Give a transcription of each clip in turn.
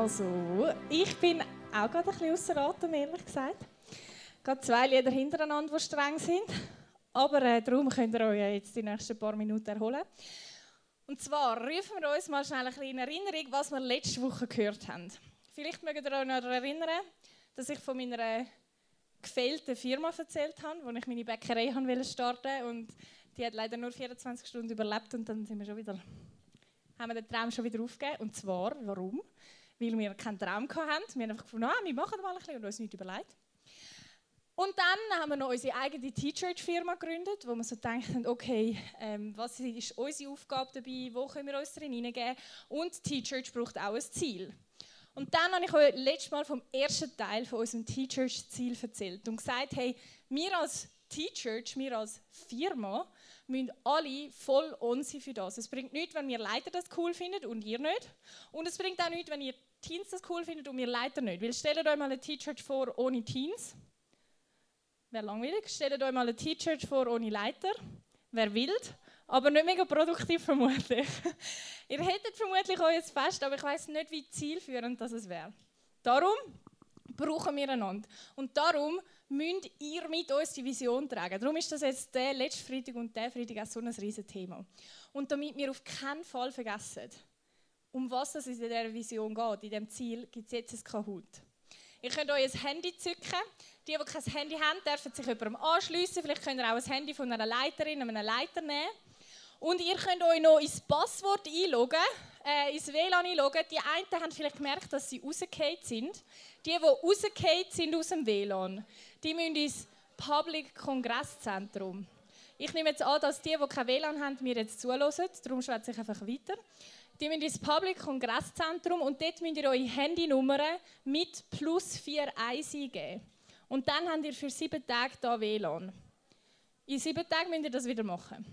Also, ich bin auch gerade ein bisschen außer Atem, ehrlich gesagt. Gerade zwei Lieder hintereinander, die streng sind. Aber äh, darum könnt ihr euch jetzt die nächsten paar Minuten erholen. Und zwar rufen wir uns mal schnell ein bisschen in Erinnerung, was wir letzte Woche gehört haben. Vielleicht mögt ihr euch noch erinnern, dass ich von meiner gefehlten Firma erzählt habe, wo ich meine Bäckerei starten wollte. Und die hat leider nur 24 Stunden überlebt und dann sind wir schon wieder, haben wir den Traum schon wieder aufgegeben. Und zwar, warum? Weil wir keinen Traum hatten. Wir haben einfach gefunden, ah, wir machen mal ein bisschen und uns nichts überlegt. Und dann haben wir noch unsere eigene T-Shirt-Firma gegründet, wo wir so haben, okay, ähm, was ist unsere Aufgabe dabei, wo können wir uns drin hineingeben und T-Shirt braucht auch ein Ziel. Und dann habe ich euch letztes Mal vom ersten Teil von unserem T-Church-Ziel erzählt und gesagt, hey, wir als T-Church, wir als Firma, müssen alle voll on sein für das. Es bringt nichts, wenn wir Leiter das cool finden und ihr nicht. Und es bringt auch nichts, wenn ihr Teens das cool findet und wir Leiter nicht. Weil stellt euch mal eine T-Church vor ohne Teens. Wäre langweilig. Stellt euch mal eine T-Church vor ohne Leiter. Wäre wild, aber nicht mega produktiv vermutlich. ihr hättet vermutlich euer Fest, aber ich weiß nicht, wie zielführend das wäre. Darum brauchen wir einander. Und darum müsst ihr mit uns die Vision tragen. Darum ist das jetzt der letzte Freitag und der Freitag auch so ein riesen Thema. Und damit wir auf keinen Fall vergessen, um was es in dieser Vision geht, in diesem Ziel, gibt es jetzt ein Kahoot. Ihr könnt euch ein Handy zücken. Die, die kein Handy haben, dürfen sich jemandem anschliessen. Vielleicht könnt ihr auch ein Handy von einer Leiterin, einem Leiter nehmen. Und ihr könnt euch noch ins Passwort einloggen, äh, ins WLAN einloggen. Die einen haben vielleicht gemerkt, dass sie rausgefallen sind. Die, die rausgefallen sind aus dem WLAN, die müssen ins Public Kongresszentrum. Ich nehme jetzt an, dass die, die kein WLAN haben, mir jetzt zulassen. Darum schwätze ich einfach weiter. Die müssen ins Public Kongresszentrum und dort müsst ihr eure Handynummer mit plus 4 1 eingeben. Und dann habt ihr für sieben Tage da WLAN. In sieben Tagen müsst ihr das wieder machen.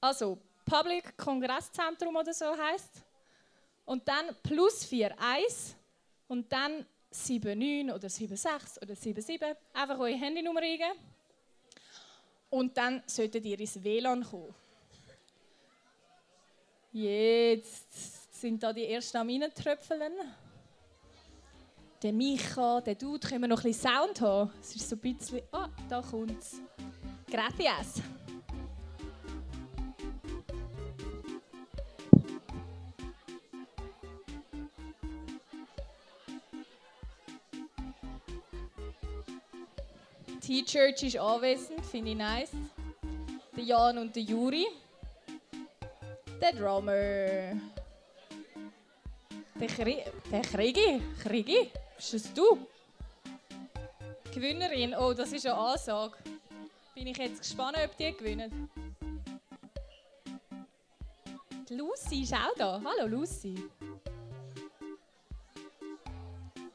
Also, Public Kongresszentrum oder so heißt. Und dann plus 4 1 und dann 79 oder 76 oder 77. Einfach eure Handynummer eingeben. Und dann solltet ihr ins WLAN kommen. Jetzt sind da die ersten am Reintröpfeln. Der Micha, der Dude, können wir noch ein bisschen Sound haben? Es ist so ein bisschen... Ah, oh, da kommt's. Gracias. T-Church ist anwesend, finde ich nice. Der Jan und der Juri der Drummer. Der, Kri der Krigi. Krigi? Bist das du? Gewinnerin. Oh, das ist eine Ansage. Bin ich jetzt gespannt, ob die gewinnen. Die Lucy ist auch da. Hallo Lucy.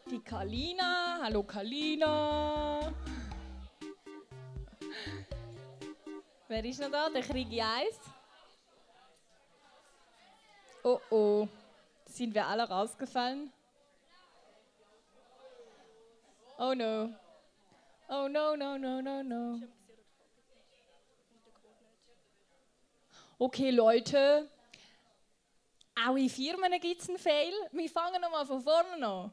Die Kalina. Hallo Kalina. Wer ist noch da? Der Krigi 1. Oh oh, sind wir alle rausgefallen? Oh no. Oh no, no, no, no, no. Okay, Leute. Auch in Firmen gibt es einen Fail. Wir fangen nochmal von vorne an.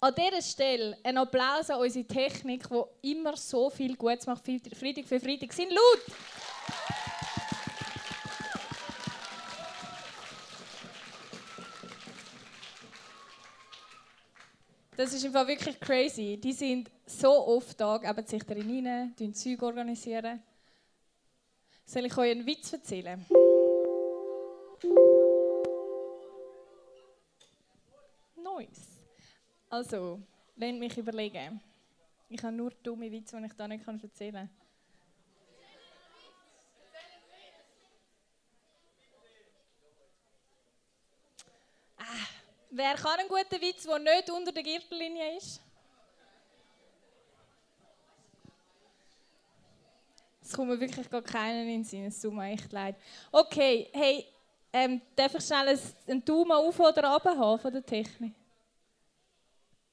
An dieser Stelle ein Applaus an unsere Technik, die immer so viel Gutes macht, Freitag für Freitag. Sind laut! Das ist einfach wirklich crazy. Die sind so oft da, geben sich darin rein, organisieren Zeug organisieren. Soll ich euch einen Witz erzählen? Nice. Also, lasst mich überlegen. Ich habe nur dumme Witze, die ich da nicht erzählen kann. Wer kann einen guten Witz, der nicht unter der Gürtellinie ist? Es kommt mir wirklich gar keinen in den Sinn. Es tut mir echt leid. Okay, hey, ähm, darf ich schnell einen Daumen auf oder runter haben von der Technik?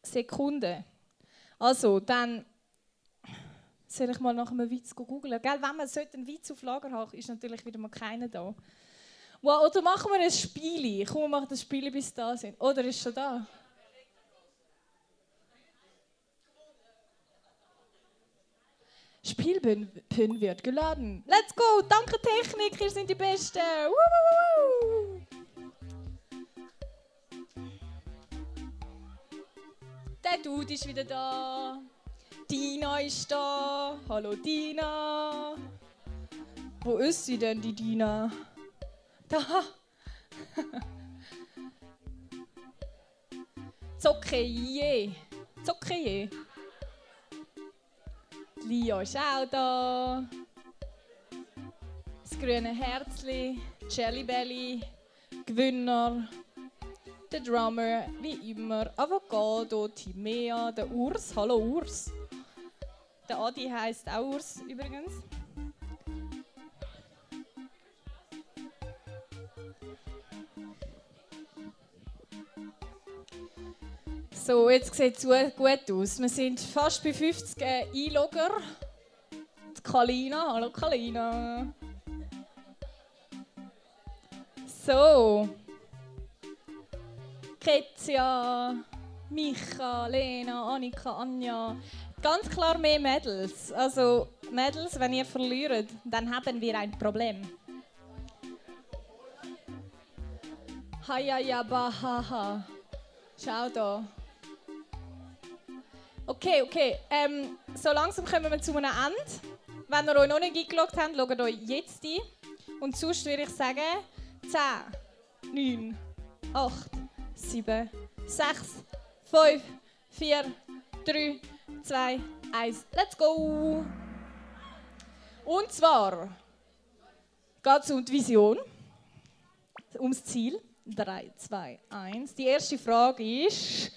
Sekunde. Also, dann soll ich mal nach einem Witz googeln. Wenn man einen Witz auf Lager hat, ist natürlich wieder mal keiner da. Wow, oder machen wir ein Spiel? Komm, wir machen das Spiel, bis sie da sind. Oder ist schon da? Spielpin wird geladen. Let's go! Danke Technik, ihr sind die Besten! Der Dude ist wieder da. Dina ist da. Hallo Dina. Wo ist sie denn, die Dina? Da. Zockeje. Zockeje. Lia ist auch da. Das grüne Herzli, Jelly Belly, Gewinner, der Drummer, wie immer, Avocado, Timea, der Urs. Hallo Urs. Der Adi heißt auch Urs übrigens. So, jetzt sieht es gut aus. Wir sind fast bei 50 äh, Einlogger. Kalina, hallo Kalina. So. Ketja, Micha, Lena, Annika, Anja. Ganz klar mehr Mädels. Also Mädels, wenn ihr verliert, dann haben wir ein Problem. Hayayabahaha. Schau da. Okay, okay. Ähm, so langsam kommen wir zu einem Ende. Wenn ihr euch noch nicht eingeloggt habt, schaut euch jetzt ein. Und sonst würde ich sagen 10, 9, 8, 7, 6, 5, 4, 3, 2, 1. Let's go! Und zwar geht es um die Vision, ums Ziel. 3, 2, 1. Die erste Frage ist,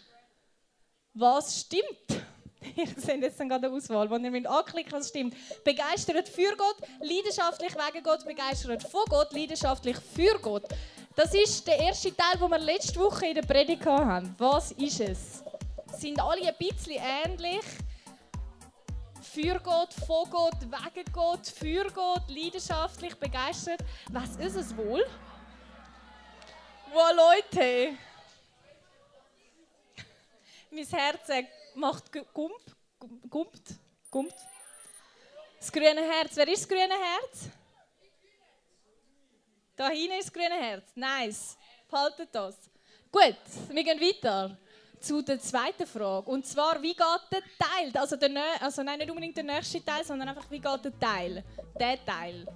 was stimmt? Ihr seht jetzt dann gerade eine Auswahl, wo ihr anklicken was stimmt. Begeistert für Gott, leidenschaftlich wegen Gott, begeistert von Gott, leidenschaftlich für Gott. Das ist der erste Teil, den wir letzte Woche in der Predigt haben. Was ist es? Sind alle ein bisschen ähnlich? Für Gott, von Gott, wegen Gott, für Gott, leidenschaftlich, begeistert. Was ist es wohl? Wow, Leute! Mein Herz macht gump, gumpt, gumpt. Das grüne Herz. Wer ist das grüne Herz? Da hinten ist das grüne Herz. Nice. Behaltet das. Gut, wir gehen weiter zu der zweiten Frage. Und zwar, wie geht der Teil? Also, der, also nein, nicht unbedingt der nächste Teil, sondern einfach, wie geht der Teil? Der Teil.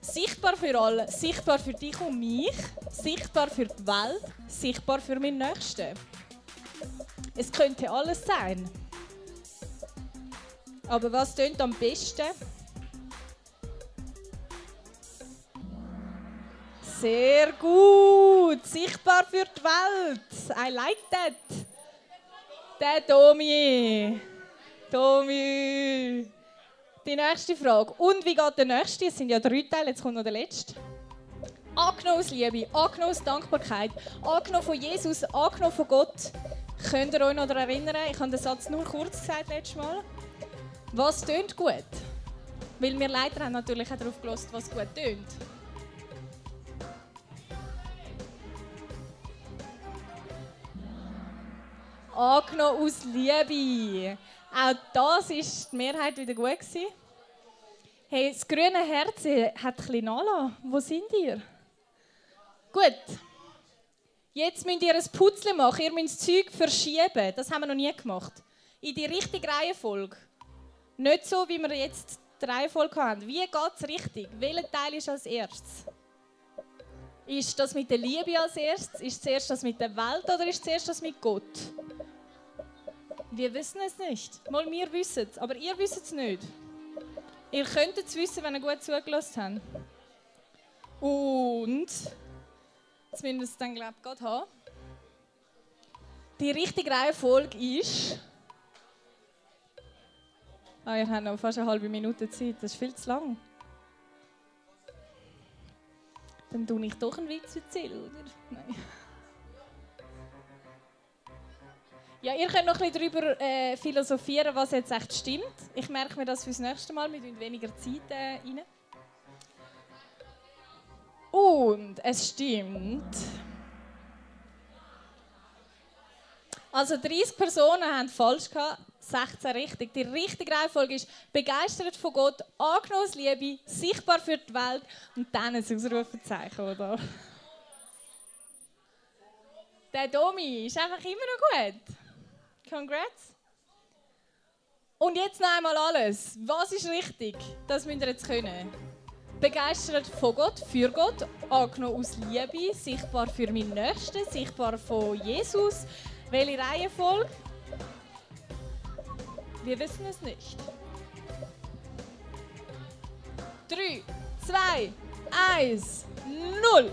Sichtbar für alle, sichtbar für dich und mich, sichtbar für die Welt, sichtbar für meinen Nächsten. Es könnte alles sein. Aber was tönt am besten? Sehr gut. Sichtbar für die Welt. I like that. Der Tomi. Tomi. Die nächste Frage. Und wie geht der nächste? Es sind ja drei Teile, jetzt kommt noch der letzte. Angenommen Liebe, angenommen Dankbarkeit, angenommen von Jesus, angenommen von Gott. Könnt ihr euch noch daran erinnern? Ich habe den Satz nur kurz gesagt letztes Mal. Was tönt gut? Weil wir Leiter haben natürlich auch darauf gelost, was gut tönt. Angenommen aus Liebe. Auch das ist die Mehrheit wieder gut gewesen. Hey, das grüne Herz hat ein bisschen nachgelassen. Wo sind ihr? Gut. Jetzt müsst ihr ein Putzle machen, ihr müsst das Zeug verschieben. Das haben wir noch nie gemacht. In die richtige Reihenfolge. Nicht so, wie wir jetzt die Reihenfolge haben. Wie geht es richtig? Welcher Teil ist als erstes? Ist das mit der Liebe als erstes? Ist zuerst das mit der Welt oder ist zuerst das mit Gott? Wir wissen es nicht. Mal wir wissen es, aber ihr wisst es nicht. Ihr könntet es wissen, wenn ihr gut zugelassen habt. Und Jetzt müssen wir es dann, glaube ich, haben. Die richtige Reihenfolge ist. Ah, ihr habt noch fast eine halbe Minute Zeit. Das ist viel zu lang. Dann tue ich doch einen Witz erzählen, oder? Nein. Ja, ihr könnt noch ein bisschen darüber äh, philosophieren, was jetzt echt stimmt. Ich merke mir das fürs nächste Mal. Tun weniger Zeit äh, rein. Und es stimmt. Also 30 Personen haben falsch gehabt, 16 richtig. Die richtige Reihenfolge ist begeistert von Gott, angenommen Liebe, sichtbar für die Welt und dann ein Ausrufezeichen, oder? Der Domi ist einfach immer noch gut. Congrats. Und jetzt noch einmal alles. Was ist richtig? Das müsst ihr jetzt können. Begeistert von Gott, für Gott, angenommen aus Liebe, sichtbar für meinen Nächsten, sichtbar von Jesus. Welche Reihenfolge? Wir wissen es nicht. 3, 2, 1, 0.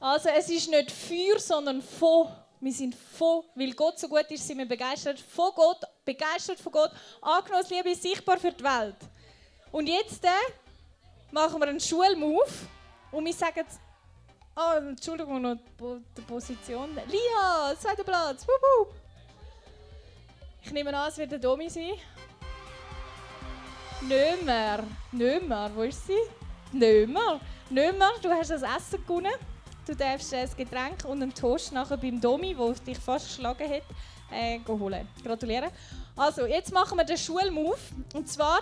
Also es ist nicht für, sondern von. Wir sind von, weil Gott so gut ist, sind wir begeistert von Gott, begeistert von Gott, angenommen Liebe sichtbar für die Welt. Und jetzt äh, machen wir einen Schulmove und wir sagen, oh, Entschuldigung, noch die Position. Lia, zweiter Platz. Wuhu. Ich nehme an, es wird der Domi sein. Nömer. Nömer, wo ist sie? Nömer. Nömer, du hast das Essen gewonnen. Du darfst ein Getränk und einen Toast nachher beim Domi, der dich fast geschlagen hat, äh, holen. Gratuliere. Also, jetzt machen wir den Schulmove. Und zwar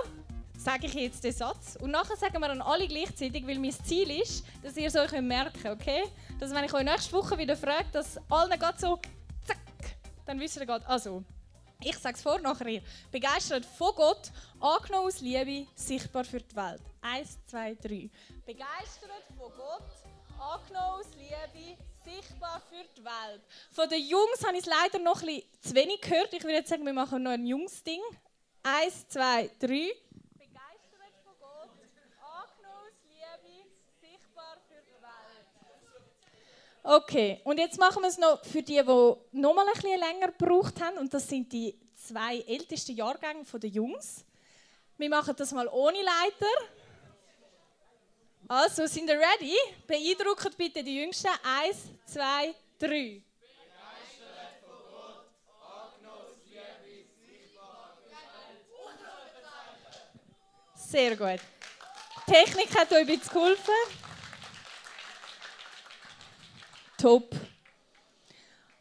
sage ich jetzt den Satz. Und nachher sagen wir dann alle gleichzeitig, weil mein Ziel ist, dass ihr es euch merken könnt, okay? Dass wenn ich euch nächste Woche wieder frage, dass allen geht so zack, dann wisst ihr gerade. Also, ich sage es vor, nachher ihr. Begeistert von Gott, angenommen aus Liebe, sichtbar für die Welt. Eins, zwei, drei. Begeistert von Gott, angenommen Liebe, sichtbar für die Welt. Von den Jungs habe ich es leider noch ein zu wenig gehört. Ich würde jetzt sagen, wir machen noch ein Jungs-Ding. Eins, zwei, drei. Begeistert von Gott, angenommen Liebe, sichtbar für die Welt. Okay, und jetzt machen wir es noch für die, die noch mal ein bisschen länger gebraucht haben. Und das sind die zwei ältesten Jahrgänge der Jungs. Wir machen das mal ohne Leiter. Also, sind ihr ready? Beeindruckt bitte die Jüngsten. Eins, zwei, drei. Sehr gut. Die Technik hat euch ein bisschen geholfen. Top.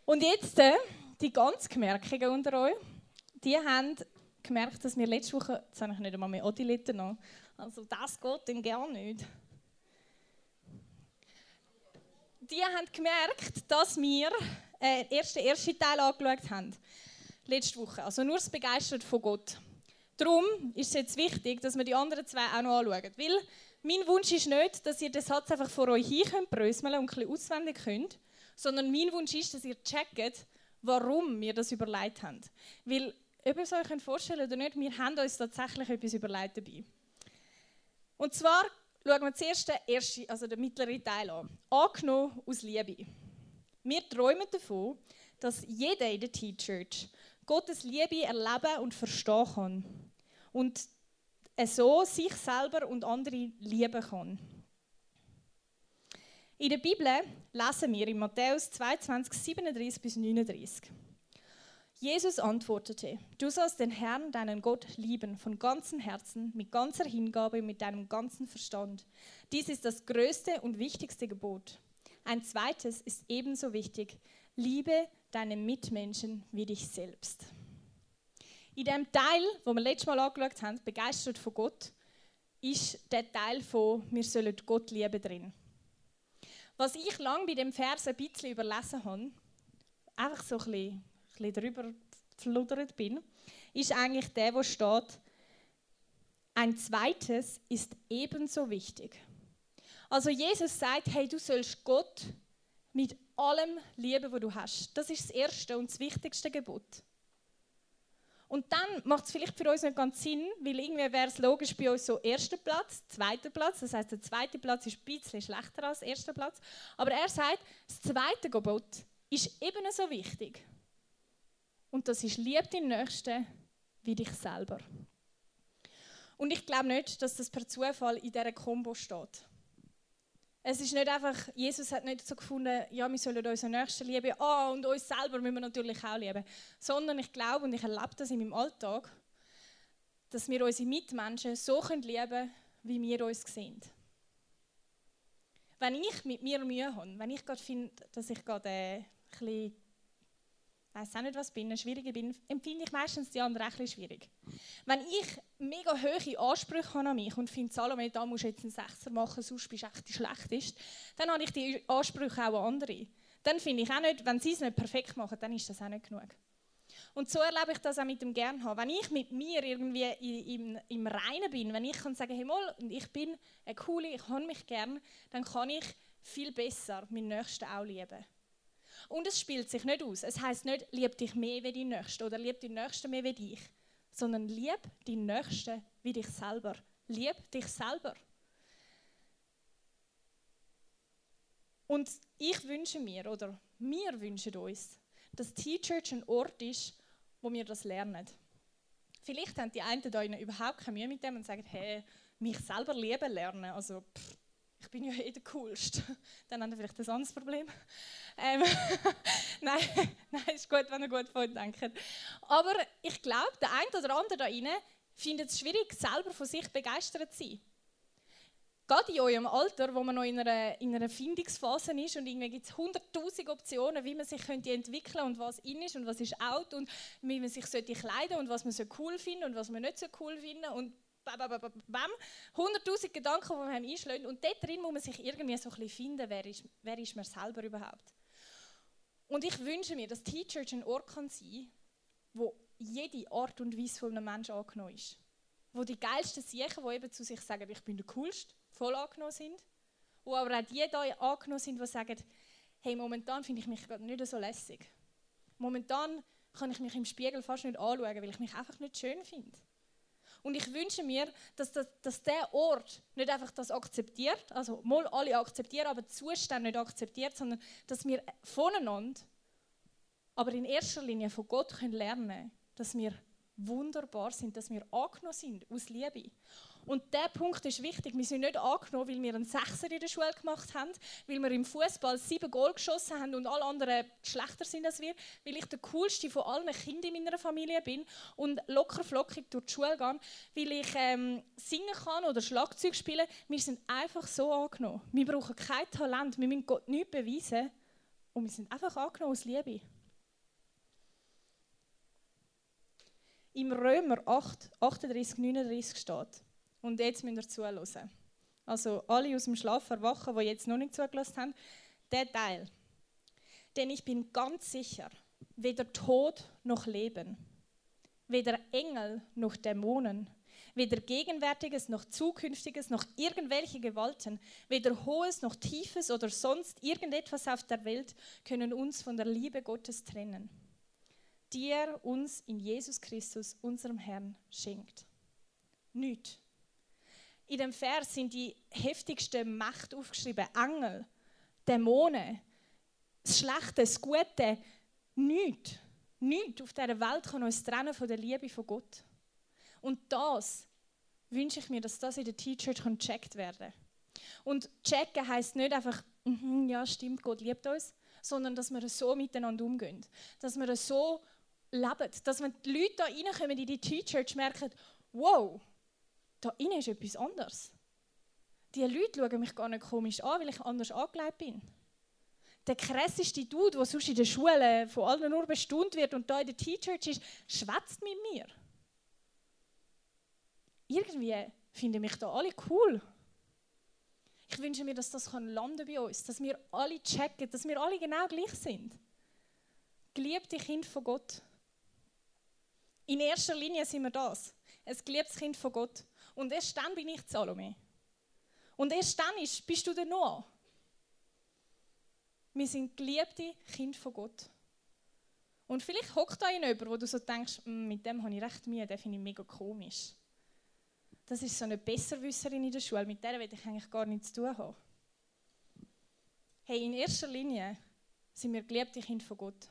Und jetzt äh, die ganz Gemerkigen unter euch. Die haben gemerkt, dass wir letzte Woche, jetzt habe ich nicht einmal mehr Odiliter noch, also das geht dann gar nicht. Die haben gemerkt, dass wir äh, den ersten, Teil angeschaut haben. Letzte Woche. Also nur das Begeistert von Gott. Darum ist es jetzt wichtig, dass wir die anderen zwei auch noch anschauen. Weil mein Wunsch ist nicht, dass ihr den Satz einfach vor euch hin könnt, bröseln und ein bisschen auswendig könnt, sondern mein Wunsch ist, dass ihr checkt, warum wir das überlegt haben. Weil, ob ihr es euch vorstellen oder nicht, wir haben uns tatsächlich etwas überlegt dabei. Und zwar schauen wir zuerst den, ersten, also den mittleren Teil an. Angenommen aus Liebe. Wir träumen davon, dass jeder in der T-Church Gottes Liebe erleben und verstehen kann. Und so sich selber und andere lieben kann. In der Bibel lesen wir in Matthäus 22, 37 bis 39. Jesus antwortete, du sollst den Herrn, deinen Gott, lieben von ganzem Herzen, mit ganzer Hingabe mit deinem ganzen Verstand. Dies ist das größte und wichtigste Gebot. Ein zweites ist ebenso wichtig. Liebe deine Mitmenschen wie dich selbst. In dem Teil, wo wir letztes Mal angeschaut haben, begeistert von Gott, ist der Teil von «Wir sollen Gott lieben» drin. Was ich lang bei dem Vers ein bisschen überlesen habe, einfach so ein bisschen bisschen drüber gefluddert bin, ist eigentlich der, wo steht, ein zweites ist ebenso wichtig. Also Jesus sagt, hey, du sollst Gott mit allem lieben, was du hast. Das ist das erste und das wichtigste Gebot. Und dann macht es vielleicht für uns nicht ganz Sinn, weil irgendwie wäre es logisch bei uns so erster Platz, zweiter Platz. Das heißt, der zweite Platz ist ein bisschen schlechter als der erste Platz. Aber er sagt, das zweite Gebot ist ebenso wichtig. Und das ist, lieb den Nächsten wie dich selber. Und ich glaube nicht, dass das per Zufall in dieser Kombo steht. Es ist nicht einfach, Jesus hat nicht so gefunden, ja, wir sollen unseren Nächsten lieben, ah, und uns selber müssen wir natürlich auch lieben. Sondern ich glaube und ich erlebe das in meinem Alltag, dass wir unsere Mitmenschen so lieben können, wie wir uns sehen. Wenn ich mit mir Mühe habe, wenn ich gerade finde, dass ich gerade äh, ein bisschen, weiß auch nicht was bin, schwieriger bin, empfinde ich meistens die anderen ein schwierig. Wenn ich mega hohe Ansprüche habe an mich und finde, Salome, da musst du jetzt einen Sechser machen, sonst bist du echt die Schlechteste, dann habe ich die Ansprüche auch an andere. Dann finde ich auch nicht, wenn sie es nicht perfekt machen, dann ist das auch nicht genug. Und so erlebe ich das auch mit dem Gern Wenn ich mit mir irgendwie im, im Reinen bin, wenn ich kann sagen, hey mal, ich bin eine coole, ich habe mich gern, dann kann ich viel besser meinen Nächsten auch lieben. Und es spielt sich nicht aus. Es heißt nicht, lieb dich mehr wie die Nächsten oder lieb die Nächsten mehr wie dich, sondern lieb die Nächsten wie dich selber. Lieb dich selber. Und ich wünsche mir, oder wir wünschen uns, dass T-Church ein Ort ist, wo wir das lernen. Vielleicht haben die einen da überhaupt keine Mühe mit dem und sagen, hey, mich selber lieben lernen, also pff, ich bin ja eh der Coolste. Dann haben wir vielleicht ein anderes Problem. Ähm, nein, nein, ist gut, wenn ihr gut von denkt. Aber ich glaube, der eine oder andere da rein findet es schwierig, selber von sich begeistert zu sein gerade in eurem Alter, wo man noch in einer, in einer Findungsphase ist und irgendwie gibt es hunderttausend Optionen, wie man sich könnte entwickeln und was in ist und was ist out und wie man sich sollte kleiden und was man so cool findet und was man nicht so cool findet und hunderttausend Gedanken, die man einschlägt und dort drin muss man sich irgendwie so ein bisschen finden, wer ist, wer ist man selber überhaupt. Und ich wünsche mir, dass T-Church ein Ort kann sein, wo jede Art und Weise von einem Menschen angenommen ist. Wo die geilsten Siechen, die eben zu sich sagen, ich bin der Coolste, voll angenommen sind. Wo aber auch die da angenommen sind, die sagen, hey, momentan finde ich mich gerade nicht so lässig. Momentan kann ich mich im Spiegel fast nicht anschauen, weil ich mich einfach nicht schön finde. Und ich wünsche mir, dass, das, dass der Ort nicht einfach das akzeptiert, also mal alle akzeptieren, aber die Zustände nicht akzeptiert, sondern dass wir voneinander, aber in erster Linie von Gott können lernen dass wir wunderbar sind, dass wir angenommen sind aus Liebe. Und der Punkt ist wichtig. Wir sind nicht angenommen, weil wir einen Sechser in der Schule gemacht haben, weil wir im Fußball sieben Goal geschossen haben und alle anderen schlechter sind als wir, weil ich der coolste von allen Kindern in meiner Familie bin und locker flockig durch die Schule gehe, weil ich ähm, singen kann oder Schlagzeug spielen. Wir sind einfach so angenommen. Wir brauchen kein Talent, wir müssen Gott nichts beweisen und wir sind einfach angenommen aus Liebe. Im Römer 8, 38, 39 steht, und jetzt müsst ihr zuhören. Also alle aus dem Schlaf erwachen, die jetzt noch nicht zugelassen haben, der Teil. Denn ich bin ganz sicher, weder Tod noch Leben, weder Engel noch Dämonen, weder Gegenwärtiges noch Zukünftiges noch irgendwelche Gewalten, weder Hohes noch Tiefes oder sonst irgendetwas auf der Welt können uns von der Liebe Gottes trennen, die er uns in Jesus Christus, unserem Herrn, schenkt. Nicht in dem Vers sind die heftigsten Macht aufgeschrieben. Engel, Dämonen, das Schlechte, das Gute, nichts. Nichts auf dieser Welt kann uns trennen von der Liebe von Gott. Und das wünsche ich mir, dass das in der T-Church gecheckt werden kann. Und checken heisst nicht einfach, mm ja, stimmt, Gott liebt uns, sondern dass wir so miteinander umgehen. Dass wir so leben. Dass wenn die Leute da reinkommen in die T-Church merken, wow, da innen ist etwas anderes. Die Leute schauen mich gar nicht komisch an, weil ich anders angelegt bin. Der krasseste Dude, der sonst in der Schule von allen nur bestaunt wird und da in der T-Church ist, schwätzt mit mir. Irgendwie finden mich da alle cool. Ich wünsche mir, dass das landen bei uns, dass wir alle checken, dass wir alle genau gleich sind. Geliebte Kind von Gott. In erster Linie sind wir das. Ein geliebtes Kind von Gott. Und erst dann bin ich Salome. Und erst dann ist, bist du der Noah. Wir sind geliebte Kinder von Gott. Und vielleicht hockt da jemand, wo du so denkst, mm, mit dem habe ich recht Mühe, den finde ich mega komisch. Das ist so eine Besserwisserin in der Schule, mit der will ich eigentlich gar nichts zu tun haben. Hey, in erster Linie sind wir geliebte Kinder von Gott.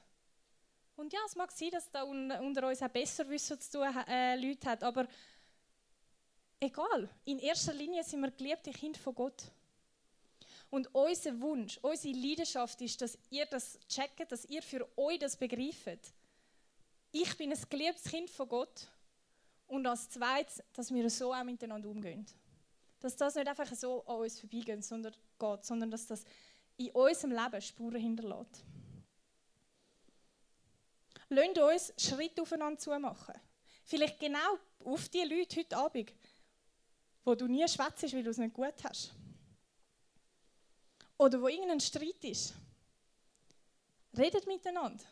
Und ja, es mag sein, dass da unter uns auch Besserwisser zu tun äh, Leute hat, aber egal. In erster Linie sind wir geliebte Kinder von Gott. Und unser Wunsch, unsere Leidenschaft ist, dass ihr das checkt, dass ihr für euch das begreift. Ich bin ein geliebtes Kind von Gott. Und als zweites, dass wir so auch miteinander umgehen. Dass das nicht einfach so an uns vorbeigeht, sondern, geht, sondern dass das in unserem Leben Spuren hinterlässt. Lasst uns Schritt aufeinander zu machen. Vielleicht genau auf die Leute heute Abend, wo du nie schwätzt, weil du es nicht gut hast. Oder wo irgendein Streit ist. Redet miteinander.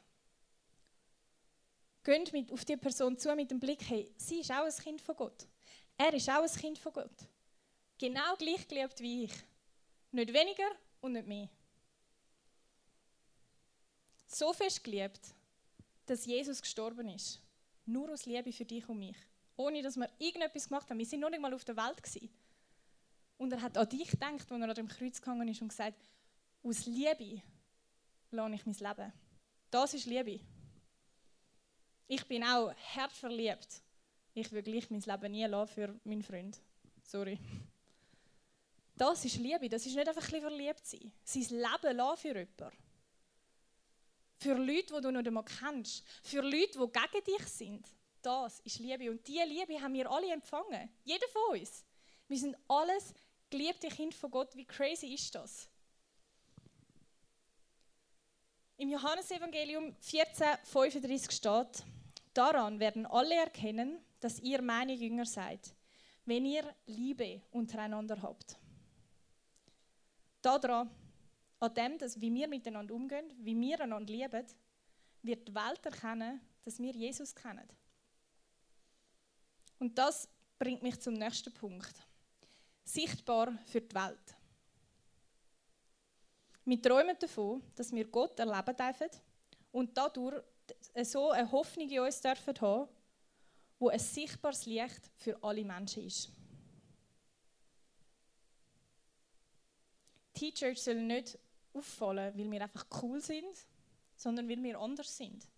Geht mit auf die Person zu mit dem Blick, hey, sie ist auch ein Kind von Gott. Er ist auch ein Kind von Gott. Genau gleich geliebt wie ich. Nicht weniger und nicht mehr. So fest geliebt, dass Jesus gestorben ist. Nur aus Liebe für dich und mich. Ohne dass wir irgendetwas gemacht haben. Wir sind noch nicht mal auf der Welt. Gewesen. Und er hat an dich gedacht, als er an dem Kreuz gegangen ist und gesagt, aus Liebe lasse ich mein Leben. Das ist Liebe. Ich bin auch herzverliebt. Ich will gleich mein Leben nie lassen für meinen Freund. Sorry. Das ist Liebe. Das ist nicht einfach ein verliebt sein. Sein Leben lassen für jemanden. Für Leute, die du noch einmal kennst. Für Leute, die gegen dich sind. Das ist Liebe. Und diese Liebe haben wir alle empfangen. Jeder von uns. Wir sind alles geliebte Kinder von Gott. Wie crazy ist das? Im Johannesevangelium 14,35 steht, daran werden alle erkennen, dass ihr meine Jünger seid, wenn ihr Liebe untereinander habt. Daran, an dem, dass, wie wir miteinander umgehen, wie wir einander lieben, wird die Welt erkennen, dass wir Jesus kennen. Und das bringt mich zum nächsten Punkt. Sichtbar für die Welt. Wir träumen davon, dass wir Gott erleben dürfen und dadurch so eine Hoffnung in uns dürfen haben, wo ein sichtbares Licht für alle Menschen ist. T-Church soll nicht auffallen, weil wir einfach cool sind, sondern weil wir anders sind.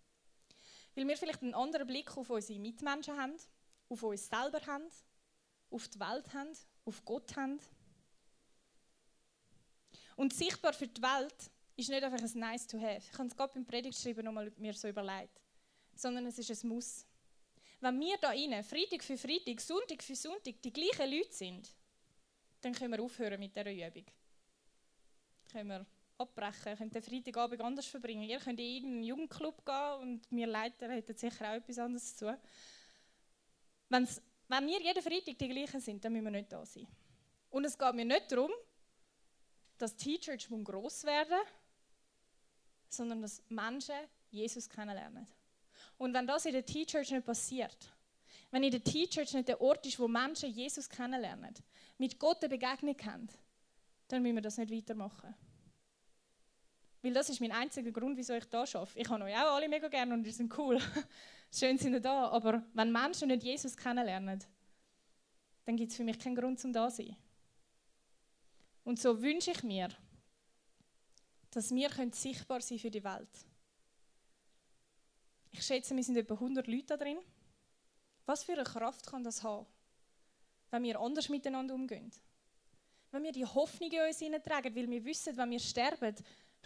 Weil wir vielleicht einen anderen Blick auf unsere Mitmenschen haben, auf uns selber haben, auf die Welt haben, auf Gott haben. Und sichtbar für die Welt ist nicht einfach ein Nice to have. Ich habe es gerade beim Predigtschreiben nochmal mir so überlegt. Sondern es ist ein Muss. Wenn wir da rein, Freitag für Freitag, Sonntag für Sonntag, die gleichen Leute sind, dann können wir aufhören mit dieser Übung. Können wir abbrechen, können den Freitagabend anders verbringen. Ihr könnt in irgendeinen Jugendclub gehen und wir Leiter hätten sicher auch etwas anderes zu tun. Wenn's, wenn wir jeden Freitag die gleichen sind, dann müssen wir nicht da sein. Und es geht mir nicht darum, dass die T-Church gross werden sondern dass Menschen Jesus kennenlernen. Und wenn das in der T-Church nicht passiert, wenn in der T-Church nicht der Ort ist, wo Menschen Jesus kennenlernen, mit Gott eine Begegnung haben, dann müssen wir das nicht weitermachen. Weil das ist mein einziger Grund, wieso ich da arbeite. Ich habe euch auch alle mega gerne und ihr sind cool. Schön sind ihr da. Aber wenn Menschen nicht Jesus kennenlernen, dann gibt es für mich keinen Grund zum da sein. Und so wünsche ich mir, dass wir sichtbar sein für die Welt. Ich schätze, wir sind etwa 100 Leute da drin. Was für eine Kraft kann das haben, wenn wir anders miteinander umgehen? Wenn wir die Hoffnung in uns hineintragen, weil wir wissen, wenn wir sterben,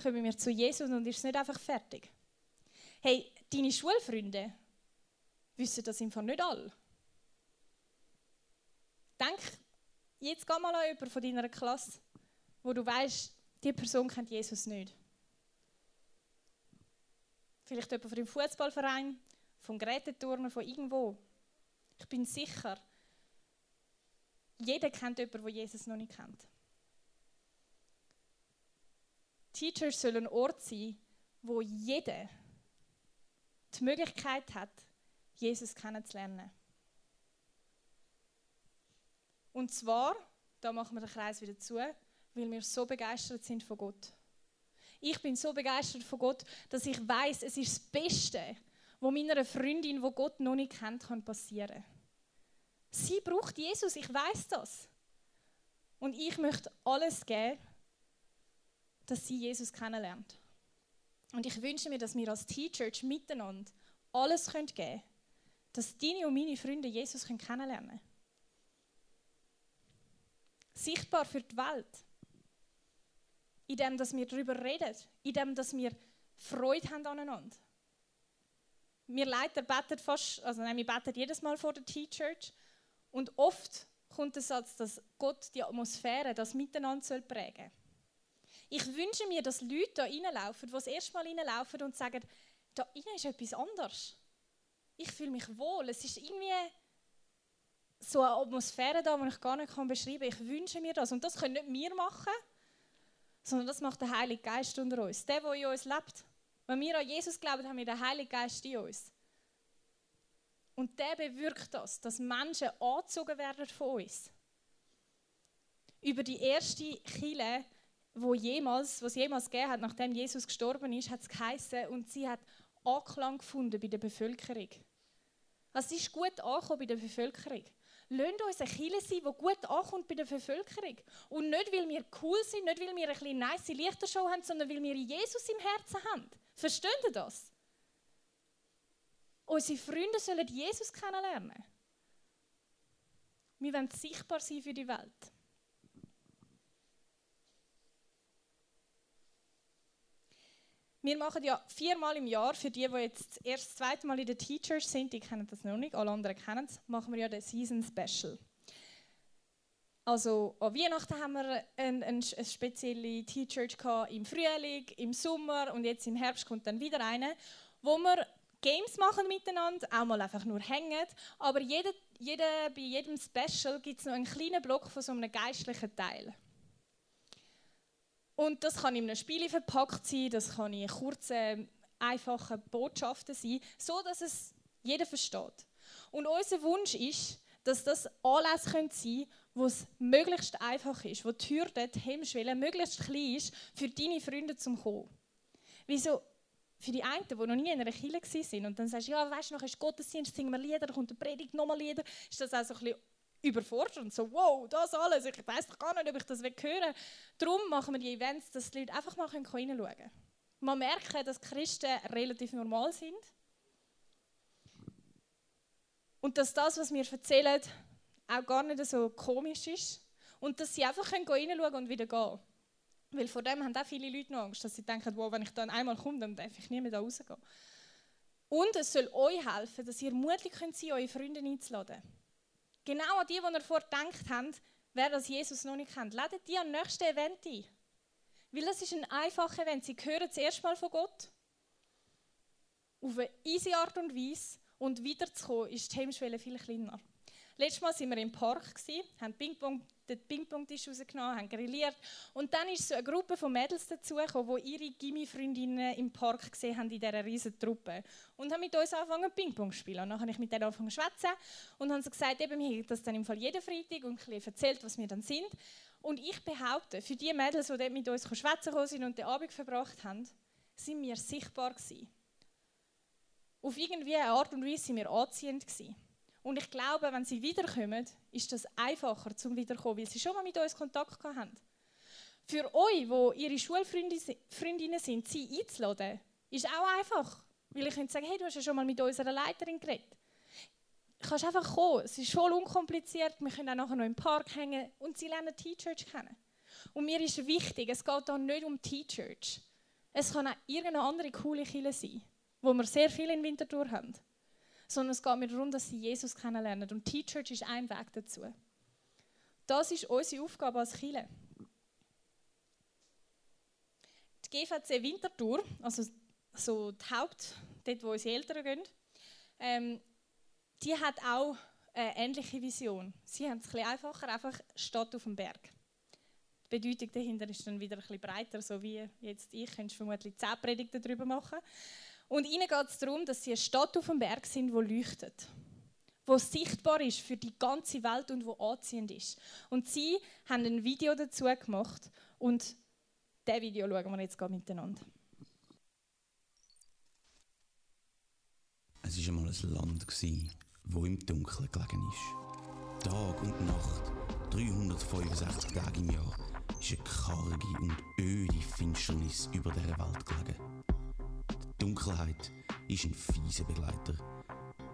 kommen wir zu Jesus und ist es nicht einfach fertig. Hey, deine Schulfreunde wissen das Fall nicht alle. Denk jetzt geh mal an jemanden von deiner Klasse, wo du weißt, die Person kennt Jesus nicht. Vielleicht jemand von dem Fußballverein, vom Geräteturnen, von irgendwo. Ich bin sicher, jeder kennt jemanden, der Jesus noch nicht kennt. Teachers sollen ein Ort sein, wo jeder die Möglichkeit hat, Jesus kennenzulernen. Und zwar, da machen wir den Kreis wieder zu, weil wir so begeistert sind von Gott. Ich bin so begeistert von Gott, dass ich weiß, es ist das Beste, was meiner Freundin, wo Gott noch nicht kennt, kann passieren. Sie braucht Jesus, ich weiß das. Und ich möchte alles geben, dass sie Jesus kennenlernt. Und ich wünsche mir, dass wir als T-Church miteinander alles geben können, dass deine und meine Freunde Jesus kennenlernen können. Sichtbar für die Welt. In dem, dass wir darüber reden. In dem, dass wir Freude haben aneinander. Wir Leiter beten fast, also nein, wir beten jedes Mal vor der T-Church. Und oft kommt der Satz, dass Gott die Atmosphäre, das Miteinander soll prägen Ich wünsche mir, dass Leute da reinlaufen, die das erste Mal reinlaufen und sagen, da innen ist etwas anderes. Ich fühle mich wohl. Es ist irgendwie so eine Atmosphäre da, die ich gar nicht beschreiben kann. Ich wünsche mir das. Und das können nicht wir machen, sondern das macht der Heilige Geist unter uns. Der, der in uns lebt. Wenn wir an Jesus glauben, haben wir den Heiligen Geist in uns. Und der bewirkt das, dass Menschen angezogen werden von uns. Über die erste Kille, wo jemals, was jemals gegeben hat, nachdem Jesus gestorben ist, hat es geheißen und sie hat Anklang gefunden bei der Bevölkerung. Es ist gut angekommen bei der Bevölkerung. Lasst uns eine Kirche sein, die gut ankommt bei der Bevölkerung. Und nicht, weil wir cool sind, nicht, weil wir eine kleine nice Lichtershow haben, sondern weil wir Jesus im Herzen haben. Versteht ihr das? Unsere Freunde sollen Jesus kennenlernen. Wir wollen sichtbar sein für die Welt. Wir machen ja viermal im Jahr, für die, die jetzt erst das zweite Mal in der Teachers sind, die kennen das noch nicht, alle anderen kennen es, machen wir ja den Season Special. Also an Weihnachten haben wir eine, eine, spezielle T-Church im Frühling, im Sommer und jetzt im Herbst kommt dann wieder eine, wo wir Games machen miteinander, auch mal einfach nur hängen. Aber jede, jede, bei jedem Special gibt es noch einen kleinen Block von so einem geistlichen Teil. Und das kann in einem Spiel verpackt sein, das kann in kurzen, einfachen Botschaften sein, so dass es jeder versteht. Und unser Wunsch ist, dass das Anlässe sein können, wo es möglichst einfach ist, wo die Hürde, die Hemmschwelle möglichst klein ist, für deine Freunde zum kommen. Wieso? für die einen, die noch nie in einer Kirche waren und dann sagst du, ja, weißt du, noch ist Gottesdienst, singen wir Lieder, kommt eine Predigt, nochmal Lieder, ist das auch so ein bisschen überfordernd. So, wow, das alles, ich weiß gar nicht, ob ich das hören. Darum machen wir die Events, dass die Leute einfach mal reinschauen können. Man merkt, dass Christen relativ normal sind. Und dass das, was wir erzählen, auch gar nicht so komisch ist. Und dass sie einfach reinschauen können und wieder gehen weil vor dem haben auch viele Leute noch Angst, dass sie denken, wow, wenn ich dann einmal komme, dann darf ich nie mehr da rausgehen. Und es soll euch helfen, dass ihr mutig könnt sein, eure Freunde einzuladen. Genau an die, die ihr vorgedacht habt, wer das Jesus noch nicht kennt. Ladet die am nächsten Event ein. Weil das ist ein einfaches Event. Sie hören zuerst mal von Gott. Auf eine easy Art und Weise. Und wiederzukommen ist die Hemmschwelle viel kleiner. Letztes Mal waren wir im Park, haben Ping-Pong den Ping-Pong-Tisch rausgenommen, haben grilliert. Und dann ist so eine Gruppe von Mädels dazugekommen, die ihre Gimmi-Freundinnen im Park gesehen haben, in dieser riesen Truppe. Und haben mit uns angefangen, Ping-Pong zu spielen. Und dann habe ich mit denen angefangen zu schwätzen und haben so gesagt, eben, wir haben das dann im Fall jeden Freitag und ein erzählt, was wir dann sind. Und ich behaupte, für die Mädels, die dort mit uns schwätzen sind und den Abend verbracht haben, sind wir sichtbar gewesen. Auf irgendwie eine Art und Weise sind wir anziehend gewesen. Und ich glaube, wenn sie wiederkommen, ist das einfacher zum Wiederkommen, weil sie schon mal mit uns Kontakt haben. Für euch, wo ihre Schulfreundinnen sind, sie einzuladen, ist auch einfach. Weil ich könnte sagen, hey, du hast ja schon mal mit unserer Leiterin geredet. Du kannst einfach kommen. Es ist voll unkompliziert. Wir können auch nachher noch im Park hängen und sie lernen T-Church kennen. Und mir ist wichtig, es geht hier nicht um T-Church. Es kann auch irgendeine andere coole Kille sein, wo wir sehr viel in Winterthur haben sondern es geht mir darum, dass sie Jesus kennenlernen. Und T-Church ist ein Weg dazu. Das ist unsere Aufgabe als Kirche. Die GVC Winterthur, also so die Haupt, dort wo unsere Eltern gehen, ähm, die hat auch eine ähnliche Vision. Sie haben es ein einfacher, einfach Stadt auf dem Berg. Die Bedeutung dahinter ist dann wieder ein bisschen breiter, so wie jetzt ich, könntest vermutlich zehn Predigten darüber machen. Und ihnen geht es darum, dass sie eine Stadt auf dem Berg sind, die leuchtet. Wo sichtbar ist für die ganze Welt und wo anziehend ist. Und sie haben ein Video dazu gemacht und dieses Video schauen wir jetzt miteinander. Es war einmal ein Land, das im Dunkeln gelegen ist. Tag und Nacht, 365 Tage im Jahr, ist eine karge und öde Finsternis über dieser Welt gelegen. Dunkelheit ist ein fieser Begleiter.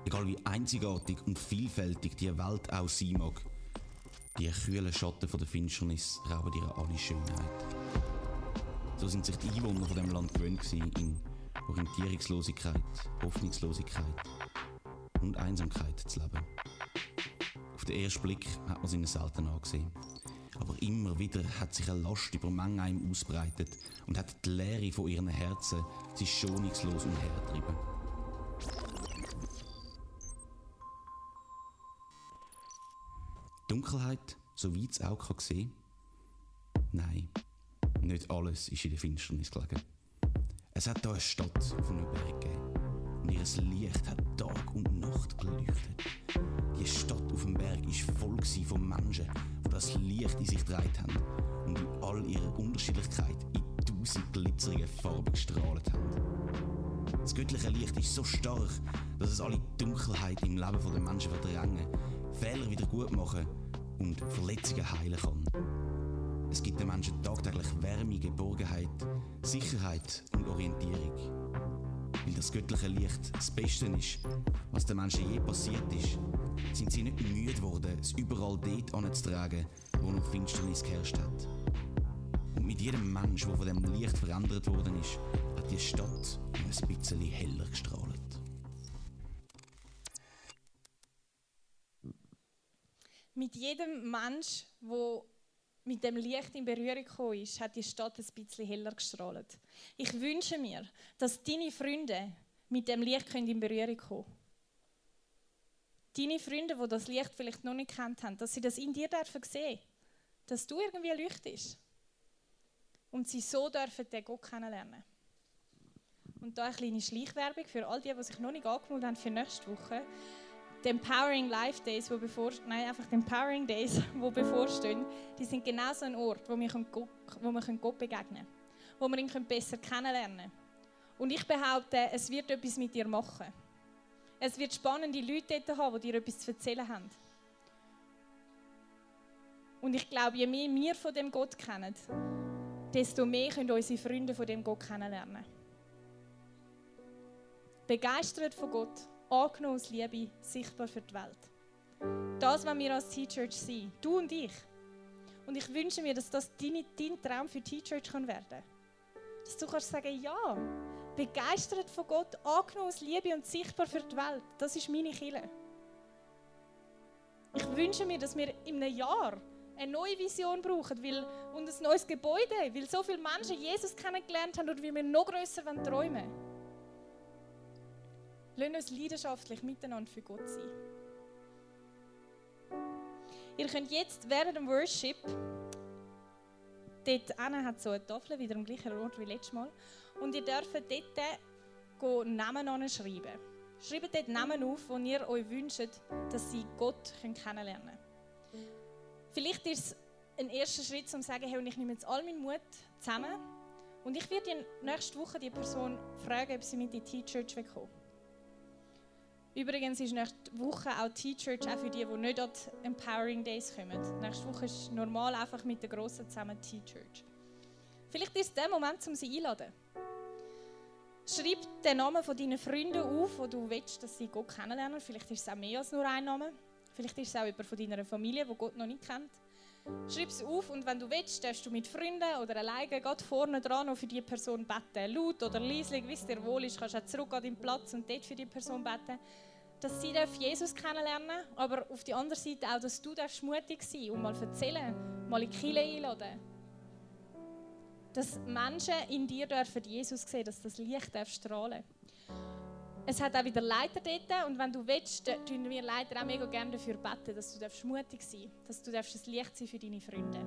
Egal wie einzigartig und vielfältig die Welt auch sein mag, die kühlen Schatten der Finsternis rauben ihr alle Schönheit. So sind sich die Einwohner von dem Land gewöhnt in Orientierungslosigkeit, Hoffnungslosigkeit und Einsamkeit zu leben. Auf den ersten Blick hat man sie selten angesehen. Aber immer wieder hat sich eine Last über Menge ihm ausbreitet und hat die Leere von ihren Herzen sie schonungslos umhergetrieben. Dunkelheit, so weit es auch kann sehen Nein, nicht alles ist in der Finsternis gelegen. Es hat hier eine Stadt auf einem Berg gegeben. Und ihr Licht hat Tag und Nacht geleuchtet. Die Stadt auf dem Berg war voll von Menschen, das Licht in sich gedreht haben und in all ihrer Unterschiedlichkeit in tausend glitzerige Farben gestrahlt haben. Das göttliche Licht ist so stark, dass es alle Dunkelheit im Leben der Menschen verdrängen, Fehler wieder gut machen und Verletzungen heilen kann. Es gibt den Menschen tagtäglich Wärme, Geborgenheit, Sicherheit und Orientierung. Weil das göttliche Licht das Beste ist, was den Menschen je passiert ist, sind sie nicht müde geworden, es überall dort anzutragen, wo noch Finsternis geherrscht hat. Und mit jedem Mensch, der von dem Licht verändert worden ist, hat die Stadt ein bisschen heller gestrahlt. Mit jedem Mensch, der mit dem Licht in Berührung gekommen ist, hat die Stadt ein bisschen heller gestrahlt. Ich wünsche mir, dass deine Freunde mit dem Licht in Berührung kommen können. Deine Freunde, die das Licht vielleicht noch nicht kennt haben, dass sie das in dir dürfen sehen, dass du irgendwie leuchtest. Und sie so dürfen den Gott kennenlernen. Und da eine kleine Schleichwerbung für all die, die sich noch nicht angemeldet haben für nächste Woche die Empowering Life Days, wo bevor, nein, einfach die Empowering Days, wo bevorstehen, die sind genau so ein Ort, wo wir Gott, wo wir Gott begegnen können, wo wir ihn besser kennenlernen können. Und ich behaupte, es wird etwas mit dir machen. Es wird spannende Leute dort haben, die dir etwas zu erzählen haben. Und ich glaube, je mehr wir von dem Gott kennen, desto mehr können unsere Freunde von dem Gott kennenlernen. Begeistert von Gott angenommen aus Liebe, sichtbar für die Welt. Das, was wir als T-Church sind, du und ich. Und ich wünsche mir, dass das dein, dein Traum für T-Church kann werden Dass du kannst sagen, ja, begeistert von Gott, angenommen aus Liebe und sichtbar für die Welt. Das ist meine Kille. Ich wünsche mir, dass wir in einem Jahr eine neue Vision brauchen weil, und ein neues Gebäude, weil so viele Menschen Jesus kennengelernt haben und wir noch grösser träumen wollen. Lasst uns leidenschaftlich miteinander für Gott sein. Ihr könnt jetzt während dem Worship, dort hat so eine Tafel, wieder am gleichen Ort wie letztes Mal, und ihr dürft dort Namen anschreiben. Schreibt dort Namen auf, wo ihr euch wünscht, dass sie Gott kennenlernen können. Vielleicht ist es ein erster Schritt, um zu sagen, hey, und ich nehme jetzt all meinen Mut zusammen und ich werde nächste Woche die Person fragen, ob sie mit in die T-Church kommen Übrigens ist nächste Woche auch T-Church auch für die, die nicht an die Empowering Days kommen. Nächste Woche ist normal einfach mit den Grossen zusammen T-Church. Vielleicht ist es der Moment, um sie einzuladen. Schreib den Namen von deinen Freunden auf, wo du willst, dass sie Gott kennenlernen. Vielleicht ist es auch mehr als nur ein Name. Vielleicht ist es auch jemand von deiner Familie, wo Gott noch nicht kennt. Schreib es auf und wenn du willst, darfst du mit Freunden oder alleine gerade vorne dran noch für die Person beten. Laut oder leislich, wie es dir wohl ist, kannst du auch zurück an deinen Platz und dort für die Person beten. Dass sie Jesus kennenlernen aber auf der anderen Seite auch, dass du mutig sein darfst und mal erzählen, mal in die Kirche einladen. Dass Menschen in dir dürfen Jesus sehen, dass das Licht strahlen darf es hat auch wieder Leiter dort und wenn du willst, tun wir Leiter auch mega gerne dafür beten, dass du mutig sein darfst, dass du ein Licht sein für deine Freunde.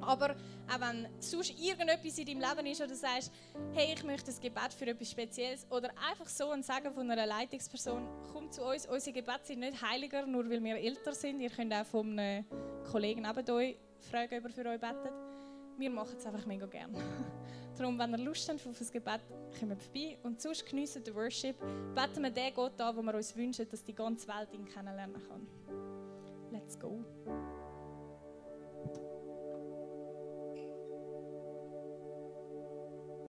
Aber auch wenn sonst irgendetwas in deinem Leben ist oder du sagst, hey, ich möchte ein Gebet für etwas Spezielles oder einfach so ein Sagen von einer Leitungsperson, komm zu uns, unsere Gebete sind nicht heiliger, nur weil wir älter sind. Ihr könnt auch von einem Kollegen neben euch fragen, ob er für euch betet. Wir machen es einfach mega gerne. Darum, wenn ihr Lust habt auf ein Gebet, kommt vorbei. Und sonst geniessen den Worship. Beten wir den Gott an, wo wir uns wünschen, dass die ganze Welt ihn kennenlernen kann. Let's go.